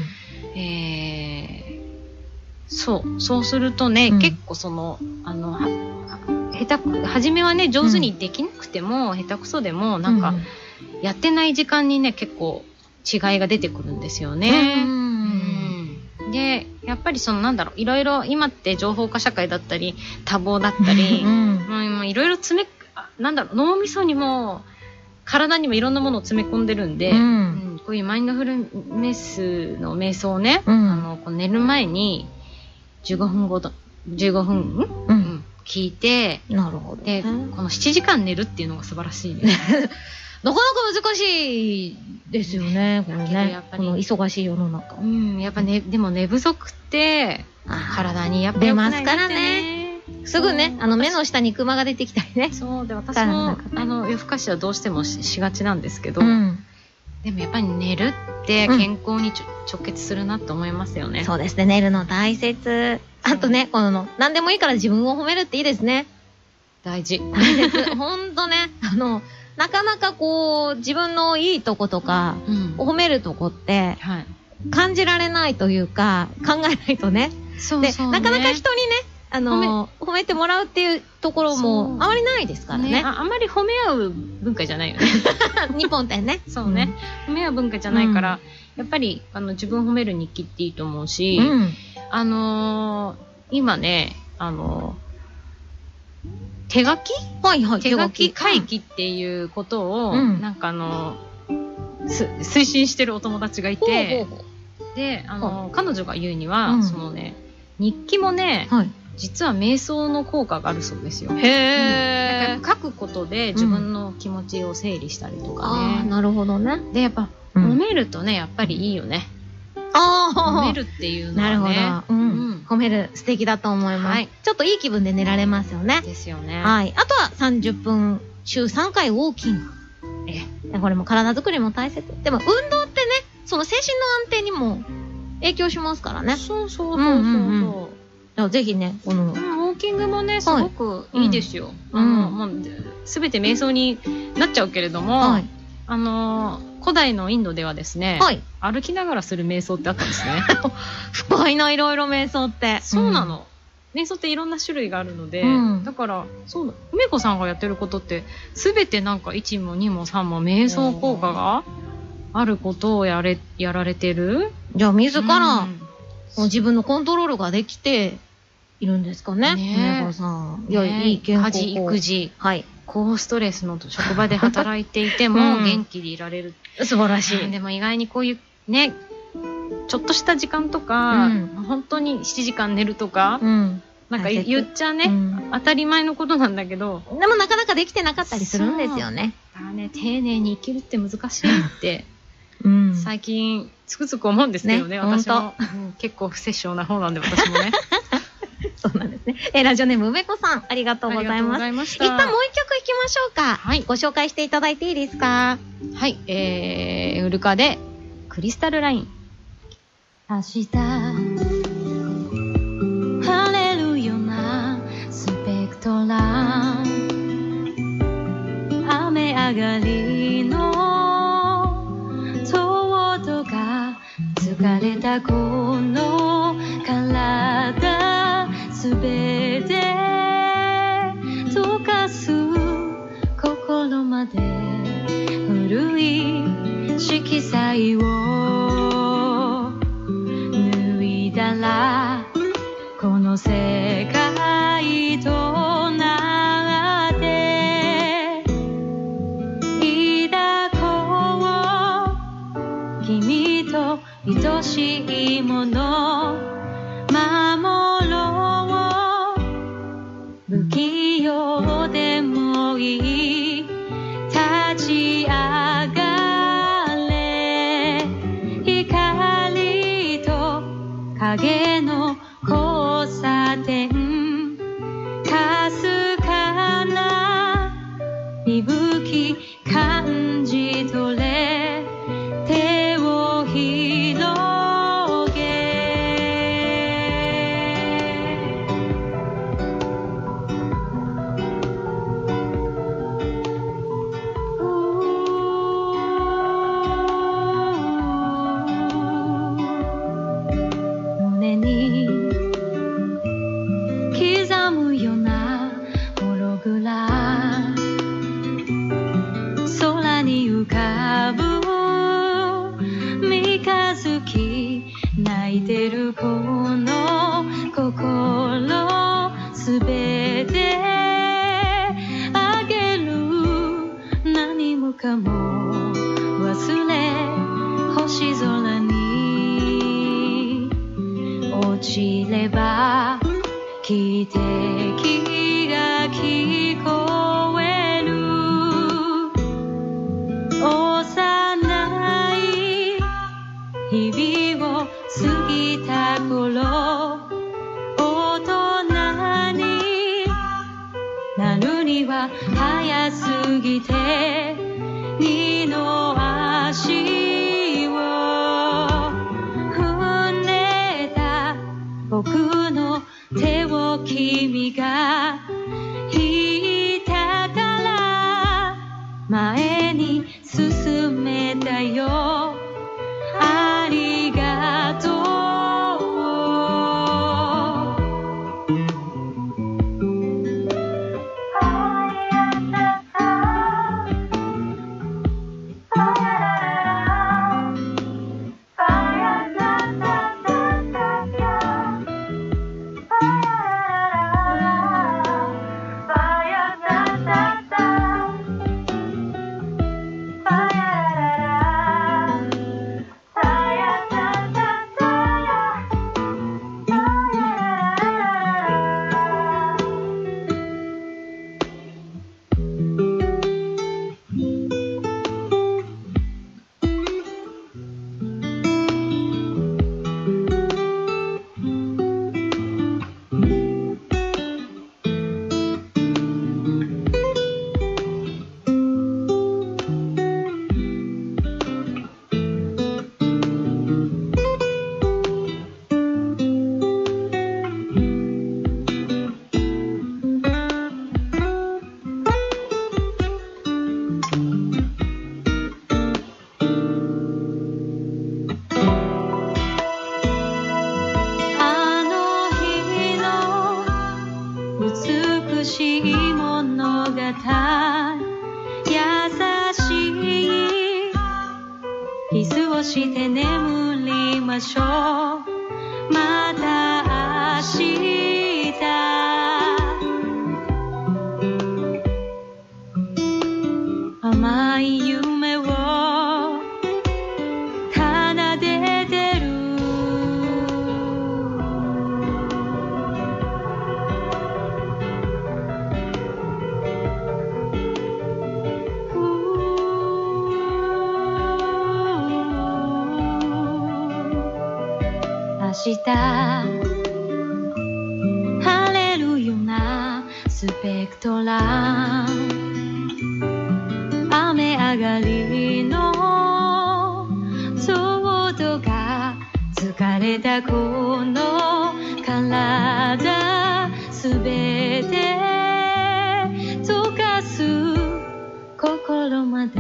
えーそう、そうするとね、うん。結構その、あの、は下手く、初めはね、上手にできなくても、下手くそでも、なんか、やってない時間にね、結構違いが出てくるんですよね。うん。うん。で、やっぱりそのなんだろう、いろいろ今って情報化社会だったり、多忙だったり、うん。いろいろ詰め、あなんだろう、脳みそにも、体にもいろんなものを詰め込んでるんで、うん。うん。こういうマインドフルネスの瞑想をね、うん。あのこう寝る前に15分ごと、15分、んう。うんん、聞いて、なるほど。で、なかこの7時間寝るっていうのが素晴らしいね。なか難しいですよね、これねやっ。ぱりこの忙しい世の中。うん、やっぱね、でも寝不足って、体にやっぱ出ますからね。すぐね、あの目の下にクマが出てきたりね。そうで私もあの夜更かしはどうしてもししがちなんですけど、うん。でもやっぱり寝るって健康にちょ、直結するなと思いますよね。そうですね、寝るの大切。あとね、この、何でもいいから自分を褒めるっていいですね。大事。大切。ほんとね、あの、なかなかこう、自分のいいとことか、うん。褒めるとこって、はい。感じられないというか、考えないとね。で、そうそう、ね。なかなか人にね、あの、褒めてもらうっていうところもあまりないですからね。ねああんまり褒め合う文化じゃないよね。日本ってね。そうね。褒め合う文化じゃないから、やっぱりあの自分褒める日記っていいと思うし、うん。あのー今ね、あのー手書き？はいはい、手書き会議っていうことを、うんなんかあのす推進してるお友達がいて、で、あの彼女が言うには、うんそのね、日記もねう、はい。実は瞑想の効果があるそうですよ。へなんか書くことで自分の気持ちを整理したりとかああ、ね。なるほどね。で、やっぱ、うん褒めるとね、やっぱりいいよね。ああ、褒めるっていうのなるほはね。ど。うん。うん褒める素敵だと思います。はいちょっといい気分で寝られますよね。ですよね。はい。あとは30分、週3回ウォーキング。えでこれも体作りも大切。でも運動ってね、その精神の安定にも影響しますからね。そうそうそうそう。うんうんうんぜひね、このうん、ウォーキングもね、すごくいいですよ。うんあの、もう、すべて瞑想になっちゃうけれども、はい。あのー、古代のインドではですね、はい。歩きながらする瞑想ってあったんですね。深いな、いろいろ瞑想って。そうなの。瞑想っていろんな種類があるので、うんだから、そうだ、梅子さんがやってることって、すべてなんか1も2も3も瞑想効果があることをやれ、やられてる？じゃあ自ら、うん自分のコントロールができて、いるんですかね。ねえさん。いや、ねいい健康家事、育児、はい。高ストレスの職場で働いていても うん元気でいられる。素晴らしい。でも意外にこういうね、ちょっとした時間とか、うん本当に7時間寝るとか、うん。なんか言っちゃね、うん当たり前のことなんだけど、でもなかなかできてなかったりするんですよね。だからね、丁寧に生きるって難しいって、うん最近つくづく思うんですけどね、ね私も、うん結構不殺生な方なんで私もね。そうなんですね。えーラジオネーム梅子さん、ありがとうございます。いました。一旦もう一曲いきましょうか。はいご紹介していただいていいですか？はい、えー、ウルカで、クリスタルライン。明日晴れるようなスペクトラ雨上がりの塔とか疲れたこの体すべて溶かす心まで古い色彩を脱いだらこの世界となって抱こう君と愛しいもの。スペクトラ雨上がりのソードが疲れたこの体すべて溶かす心まで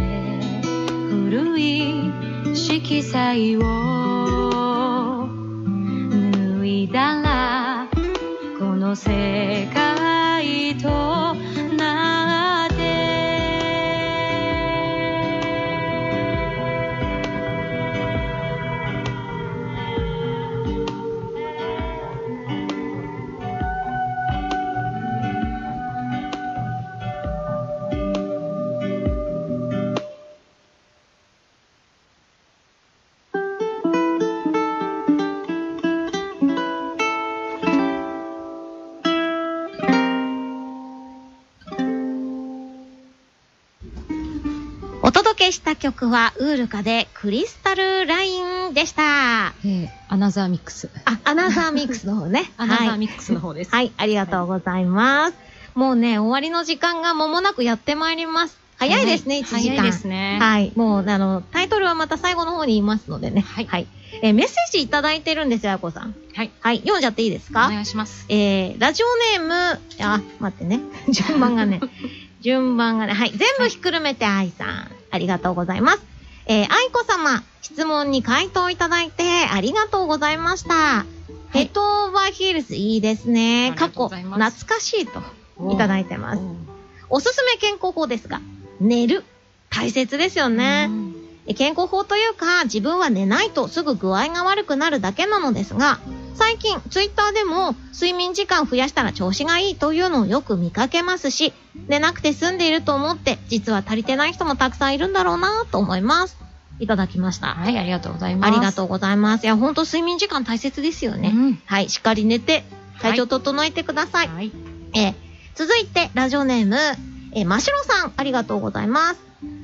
古い色彩を脱いだらこの世界けした曲は、ウールカでクリスタルラインでした。えーアナザーミックス。あ、アナザーミックスの方ね。アナザはい。ーミックスの方です。はい、ありがとうございます。もうね、終わりの時間が間もなくやってまいります。早いですね、1時間。早いですね。はい。もう、あの、タイトルはまた最後の方に言いますのでね。はいえーメッセージいただいてるんですよ、あこさん。はい。はい。読んじゃっていいですおか願いします。えー、ラジオネーム、あ、待ってね。順番がね。順番がね。はい。全部ひっくるめて愛さん。ありがとうございます。えー、愛子様、質問に回答いただいてありがとうございました。ヘッドオーバーヒールズいいですね。過去、懐かしいといただいてます。うんおすすめ健康法ですが、寝る。大切ですよね。健康法というか、自分は寝ないとすぐ具合が悪くなるだけなのですが、最近、ツイッターでも、睡眠時間増やしたら調子がいいというのをよく見かけますし、寝なくて済んでいると思って、実は足りてない人もたくさんいるんだろうなと思います。いただきました。はい、ありがとうございます。ありがとうございます。いや、ほんと睡眠時間大切ですよね。うんはい、しっかり寝て、体調整えてください。はい。えー続いて、ラジオネーム、えー、ましろさん、ありがとうございます。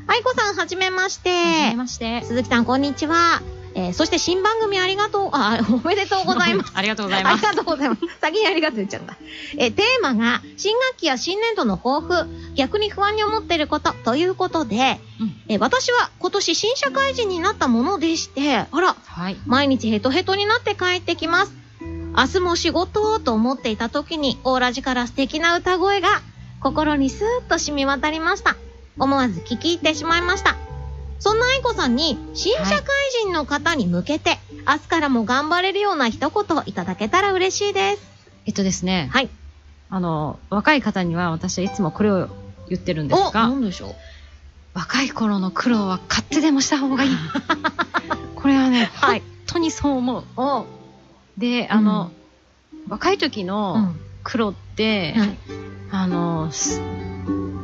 あいこさん、はじめまして。はじめまして。鈴木さん、こんにちは。えーそして新番組ありがとう、あ、おめでとうございます。ありがとうございます。ありがとうございます。先にありがとう言っちゃった。えーテーマが、新学期や新年度の抱負、逆に不安に思っていることということで、うんえー私は今年新社会人になったものでして、あら、はい。毎日ヘトヘトになって帰ってきます。明日も仕事と思っていた時に、オーラジから素敵な歌声が、心にスーッと染み渡りました。思わず聞き入ってしまいました。そんな愛子さんに、新社会人の方に向けて、明日からも頑張れるような一言いただけたら嬉しいです。えっとですね、はい。あの、若い方には私はいつもこれを言ってるんですお、が、なんでしょう。若い頃の苦労は買ってでもした方がいい。これはね、はい本当にそう思う。お、で、あの、若い時うのん。苦労って、はい。あの、す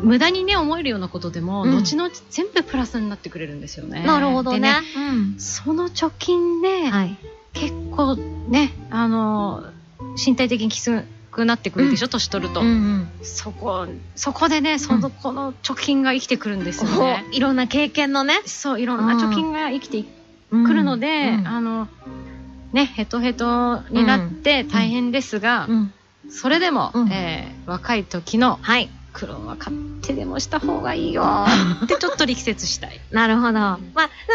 無駄にね、思えるようなことでも、うん後々全部プラスになってくれるんですよね。なるほどでね。うん。その貯金で、はい。結構ね、あの、身体的にきつくなってくるでしょ、年取ると。うんうん。そこ、そこでね、その、うんこの貯金が生きてくるんですよおね。いろんな経験のね。そう、いろんな貯金が生きてくくるので、うんあの、ね、ヘトヘトになって大変ですが、うん。それでも、うんえー若い時のはい。苦労は買ってでもした方がいいよ ってちょっと力説したい。なるほど。まあ、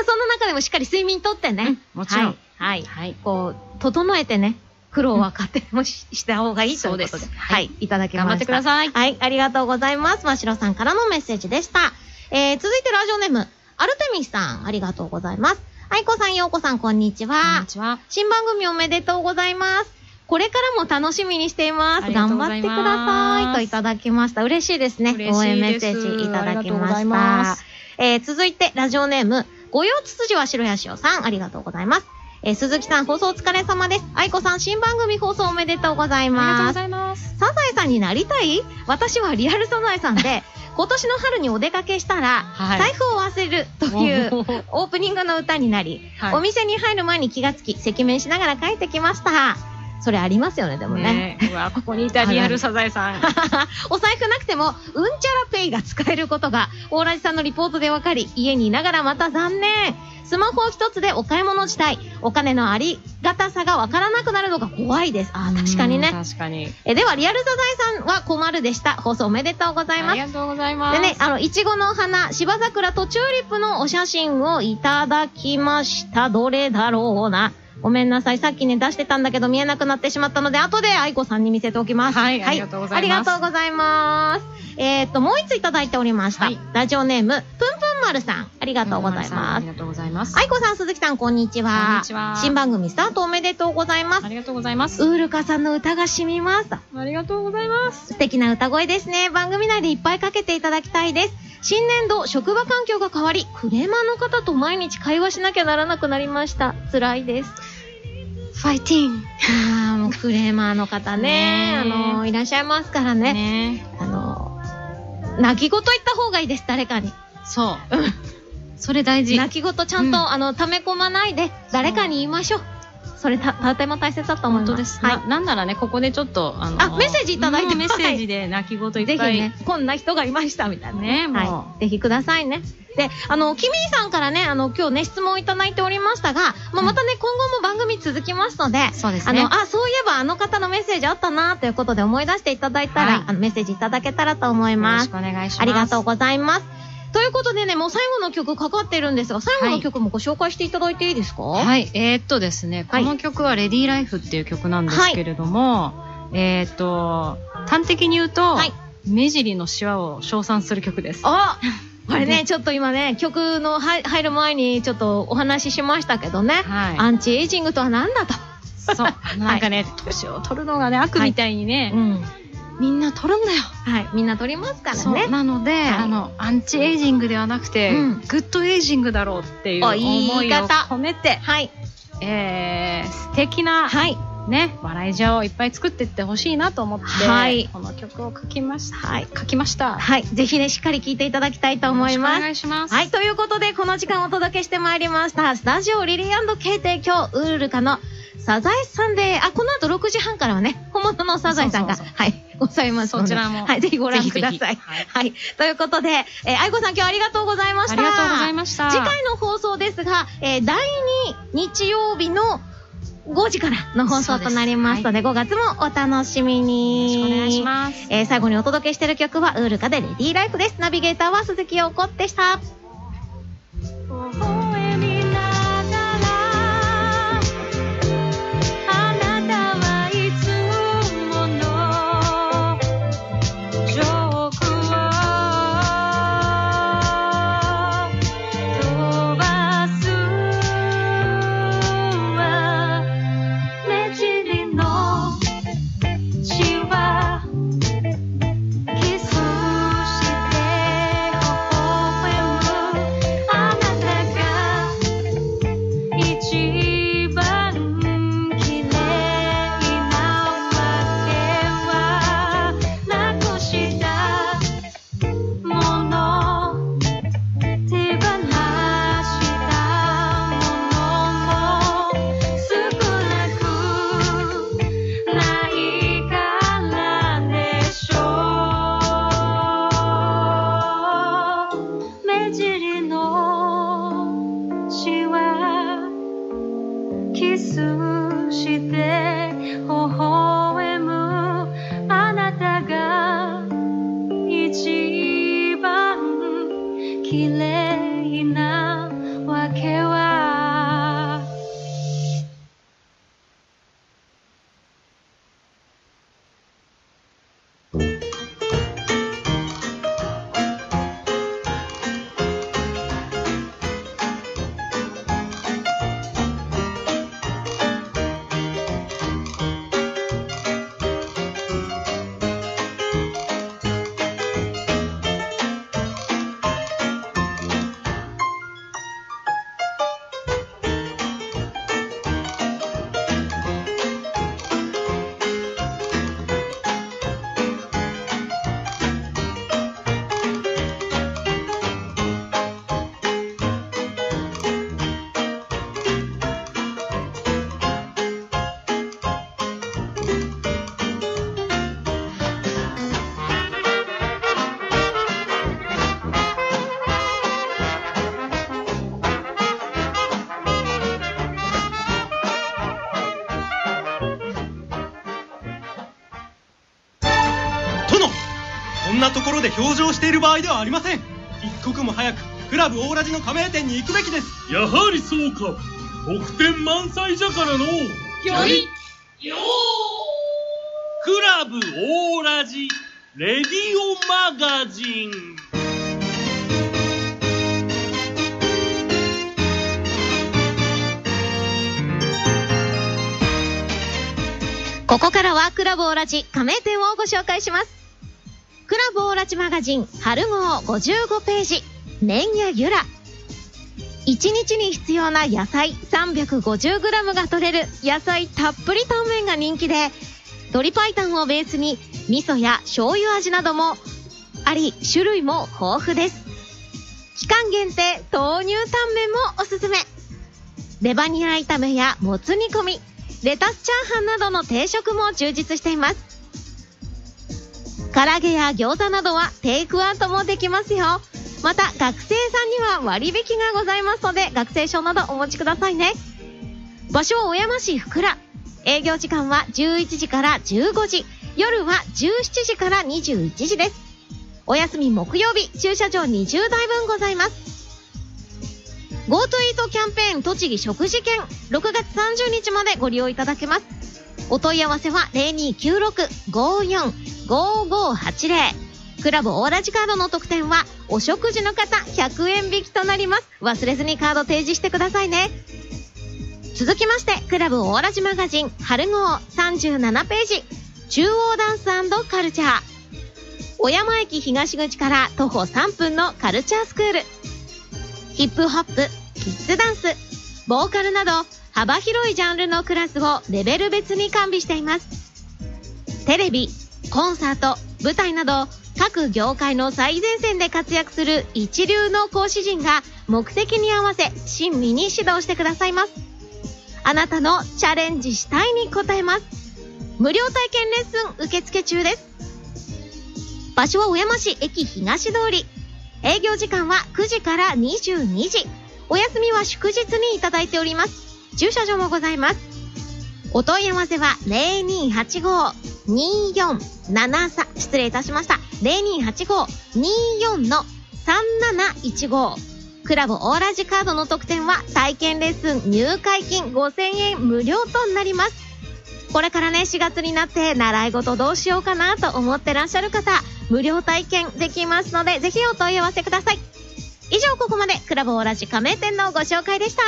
その中でもしっかり睡眠とってね。うんもちろんはい。はい。はい。こう、整えてね、苦労は勝手もしした方がいいということで。はい。いただきました。頑張ってください。はい。ありがとうございます。ましろさんからのメッセージでした。えー、続いてラジオネーム、アルテミスさん、ありがとうございます。あいこさん、ようこさん、こんにちこんはに。ちは。新番組おめでとうございます。これからも楽しみにしています。頑張ってください。といただきました。嬉しいですね。応援メッセージいただきましたす。えー、続いて、ラジオネーム、ごよつつじは白やしおさん、ありがとうございます。えー、鈴木さん、放送お疲れ様です。愛子さん、新番組放送おめでとうございありがとうます。ございます。サザエさんになりたい？私はリアルサザエさんで、今年の春にお出かけしたら、はい財布を忘れるというオープニングの歌になり、はいお店に入る前に気がつき、赤面しながら帰ってきました。それありますよね、でもね。ねうわ、ここにいたリアルサザエさん。お財布なくても、うんちゃらペイが使えることが、大ラジさんのリポートでわかり、家にいながらまた残念。スマホ一つでお買い物自体、お金のありがたさがわからなくなるのが怖いです。あー確かにうんね。確かに。え、では、リアルサザエさんは困るでした。放送おめでとうございますあり。がとうございます。でね、あの、いちごの花、芝桜とチューリップのお写真をいただきました。どれだろうな。ごめんなさい。さっきね、出してたんだけど見えなくなってしまったので、後で愛子さんに見せておきます。はいありがとうございますありがとうございます。えーっと、もう一ついただいておりました。はいラジオネーム、ぷんぷん丸さん。ありがとうございあますり。がとうございます。愛子さん、鈴木さん、こんにちは。こんにちは新番組スタートおめでとうございますあ。りがとうございます。ウールカさんの歌が染みます。ありがとうございます。素敵な歌声ですね。番組内でいっぱいかけていただきたいです。新年度、職場環境が変わり、クレーマーの方と毎日会話しなきゃならなくなりました。辛いです。ファイティンああ、もうクレーマーの方ね、あの、いらっしゃいますからね。ねあの、泣き言言った方がいいです、誰かに。そう。それ大事。泣き言ちゃんと、うんあの、溜め込まないで、誰かに言いましょう。それた、とても大切だと思います。本当です。はいな。なんならね、ここでちょっと、あのあメッセージいただいてうんメッセージで泣き言いっぱい。ぜひね、こんな人がいましたみたいなねもうはい。ぜひくださいね。で、あの、キミーさんからね、あの、今日ね、質問いただいておりましたが、まあ、またね、今後も番組続きますので、そうですね。あの、あ、そういえばあの方のメッセージあったなということで思い出していただいたら、はいあのメッセージいただけたらと思いよろますし。くお願いします。ありがとうございます。ということでね、もう最後の曲かかってるんですが、最後の曲もご紹介していただいていいですか？はい、えー、っとですね、はいこの曲はレディーライフっていう曲なんですけれども、えー、っと、端的に言うと、はい目尻のシワを称賛する曲です。あこれね、ね ちょっと今ね、曲の入入る前にちょっとお話ししましたけどね、はい。アンチエイジングとは何だと。そう。なんかね、年を取るのがね、悪みたいにね、ん。みんな取るんだよ。はい。みんな取りますからね。なので、はいあの、アンチエイジングではなくて、うんグッドエイジングだろうっていうお思いを方込めて、はい。えー、素敵な、はい。ね、笑いジワをいっぱい作っていってほしいなと思って、はいこの曲を書きました。はい書きました。はい。ぜひね、しっかり聴いていただきたいと思いますお。願いします。はい。ということで、この時間お届けしてまいりました。スタジオリリーケイ提供、ウールカのサザエさんで、あ、この後6時半からはね、本物のサザエさんが、そうそうはい、ございますので。そちらもはい、ぜひご覧ぜひぜひください。はいはい。ということで、えー、愛子さん今日はありがとうございました。ありがとうございました。次回の放送ですが、えー第2日曜日の5時からの放送となりますので、5月もお楽しみに。よろしくお願いします。えー最後にお届けしている曲は、ウールカでレディーライフです。ナビゲーターは鈴木陽子でした。で表情している場合ではありません。一刻も早くクラブオーラジの加盟店に行くべきです。やはりそうか。得点満載じゃからの。よいクラブオーラジレディオマガジン。ここからはクラブオーラジ加盟店をご紹介します。クラブオーラジマガジン春号55ページ、麺やゆら。1日に必要な野菜 350g が取れる野菜たっぷりタンメンが人気で、鶏白湯をベースに味噌や醤油味などもあり、種類も豊富です。期間限定豆乳タンメンもおすすめ。レバニラ炒めやもつ煮込み、レタスチャーハンなどの定食も充実しています。唐揚げや餃子などはテイクアウトもできますよ。また学生さんには割引がございますので学生証などお持ちくださいね。場所は小山市福良。営業時間は11時から15時。夜は17時から21時です。お休み木曜日、駐車場20台分ございます。GoTo イートキャンペーン栃木食事券6月30日までご利用いただけます。お問い合わせは0296-545580。クラブオーラジカードの特典はお食事の方100円引きとなります。忘れずにカード提示してくださいね。続きまして、クラブオーラジマガジン春号37ページ。中央ダンスカルチャー。小山駅東口から徒歩3分のカルチャースクール。ヒップホップ、キッズダンス、ボーカルなど幅広いジャンルのクラスをレベル別に完備しています。テレビ、コンサート、舞台など各業界の最前線で活躍する一流の講師陣が目的に合わせ親身に指導してくださいます。あなたのチャレンジしたいに応えます。無料体験レッスン受付中です。場所は小山市駅東通り。営業時間は9時から22時。お休みは祝日にいただいております。駐車場もございます。お問い合わせは0285-2473失礼いたしました。0285-24の3715。クラブオーラジカードの特典は体験レッスン入会金5000円無料となります。これからね、4月になって習い事どうしようかなと思ってらっしゃる方、無料体験できますので、ぜひお問い合わせください。以上、ここまでクラブオーラジ加盟店のご紹介でした。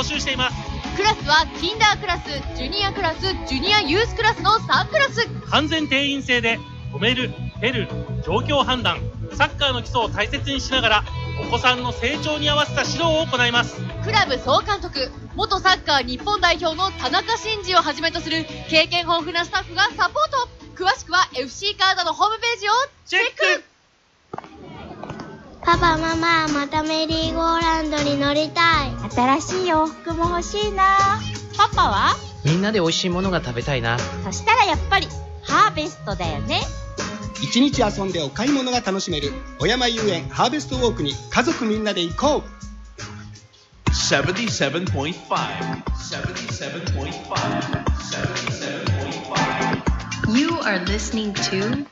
募集しています。クラスはキンダークラス、ジュニアクラス、ジュニアユースクラスの3クラス。完全定員制で止める蹴る状況判断サッカーの基礎を大切にしながらお子さんの成長に合わせた指導を行います。クラブ総監督、元サッカー日本代表の田中真二をはじめとする経験豊富なスタッフがサポート。詳しくは FC カードのホームページをチェックパパママまたメリーゴーランドに乗りたい。新しい洋服も欲しいな。パパは？みんなで美味しいものが食べたいな。そしたらやっぱりハーベストだよね。一日遊んでお買い物が楽しめる小山遊園ハーベストウォークに家族みんなで行こう。77.5 77.5 77.5 You are listening to